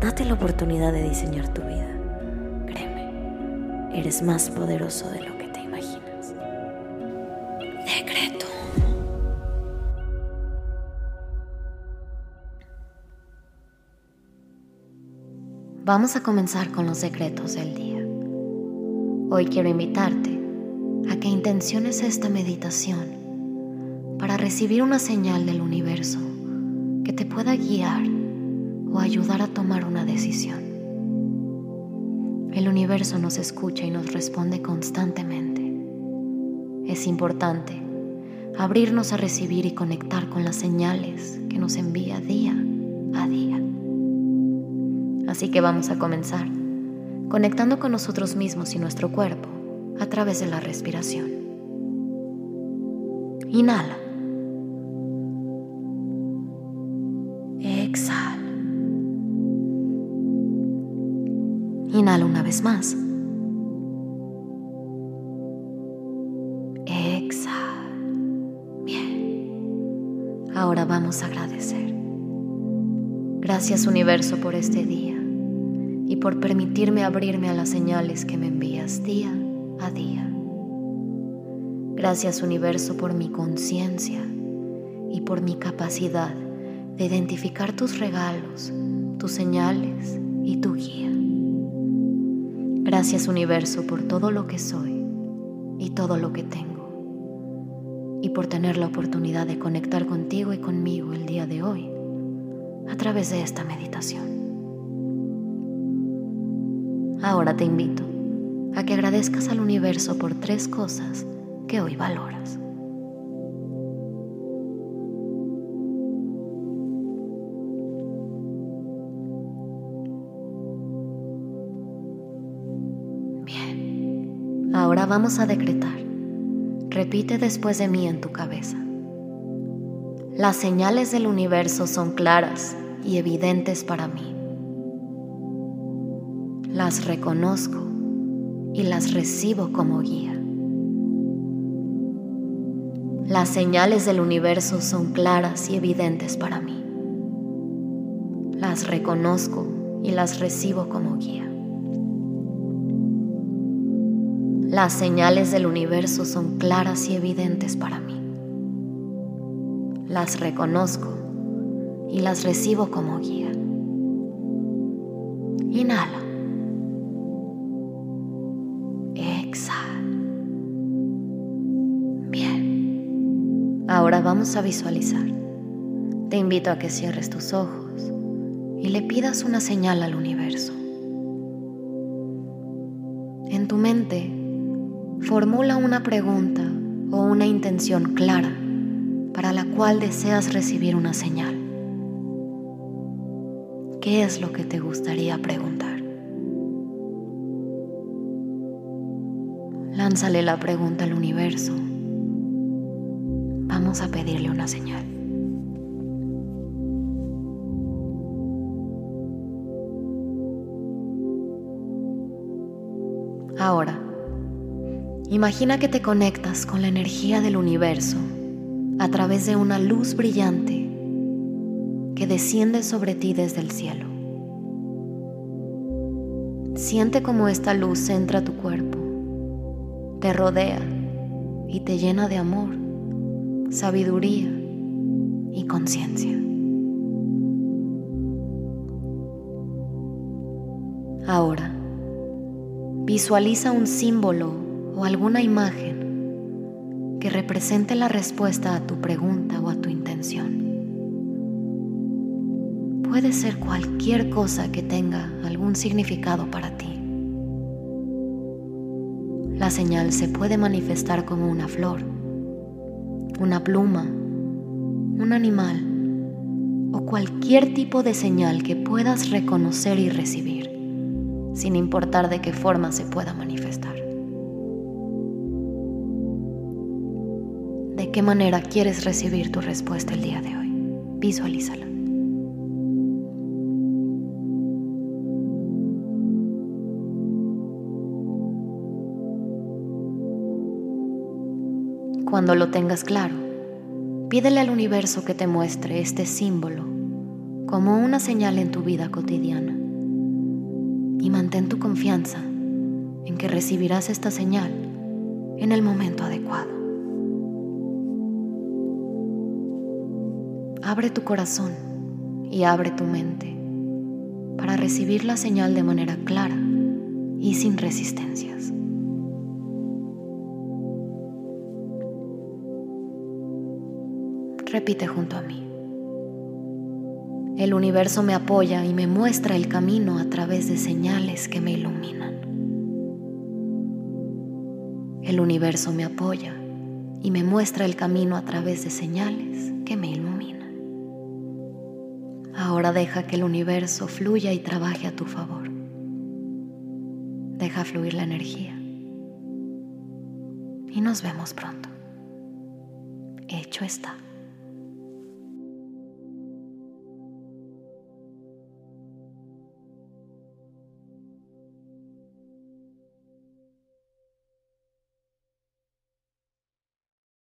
Date la oportunidad de diseñar tu vida. Créeme, eres más poderoso de lo que te imaginas. Decreto. Vamos a comenzar con los secretos del día. Hoy quiero invitarte a que intenciones esta meditación para recibir una señal del universo que te pueda guiar ayudar a tomar una decisión. El universo nos escucha y nos responde constantemente. Es importante abrirnos a recibir y conectar con las señales que nos envía día a día. Así que vamos a comenzar conectando con nosotros mismos y nuestro cuerpo a través de la respiración. Inhala. Inhala una vez más. Exhala. Bien. Ahora vamos a agradecer. Gracias universo por este día y por permitirme abrirme a las señales que me envías día a día. Gracias universo por mi conciencia y por mi capacidad de identificar tus regalos, tus señales y tu guía. Gracias universo por todo lo que soy y todo lo que tengo y por tener la oportunidad de conectar contigo y conmigo el día de hoy a través de esta meditación. Ahora te invito a que agradezcas al universo por tres cosas que hoy valoras. Ahora vamos a decretar. Repite después de mí en tu cabeza. Las señales del universo son claras y evidentes para mí. Las reconozco y las recibo como guía. Las señales del universo son claras y evidentes para mí. Las reconozco y las recibo como guía. Las señales del universo son claras y evidentes para mí. Las reconozco y las recibo como guía. Inhala. Exhala. Bien. Ahora vamos a visualizar. Te invito a que cierres tus ojos y le pidas una señal al universo. En tu mente, Formula una pregunta o una intención clara para la cual deseas recibir una señal. ¿Qué es lo que te gustaría preguntar? Lánzale la pregunta al universo. Vamos a pedirle una señal. Ahora, Imagina que te conectas con la energía del universo a través de una luz brillante que desciende sobre ti desde el cielo. Siente cómo esta luz entra a tu cuerpo, te rodea y te llena de amor, sabiduría y conciencia. Ahora, visualiza un símbolo o alguna imagen que represente la respuesta a tu pregunta o a tu intención. Puede ser cualquier cosa que tenga algún significado para ti. La señal se puede manifestar como una flor, una pluma, un animal o cualquier tipo de señal que puedas reconocer y recibir sin importar de qué forma se pueda manifestar. ¿De qué manera quieres recibir tu respuesta el día de hoy? Visualízala. Cuando lo tengas claro, pídele al universo que te muestre este símbolo como una señal en tu vida cotidiana y mantén tu confianza en que recibirás esta señal en el momento adecuado. Abre tu corazón y abre tu mente para recibir la señal de manera clara y sin resistencias. Repite junto a mí. El universo me apoya y me muestra el camino a través de señales que me iluminan. El universo me apoya y me muestra el camino a través de señales que me iluminan. Ahora deja que el universo fluya y trabaje a tu favor. Deja fluir la energía. Y nos vemos pronto. Hecho está.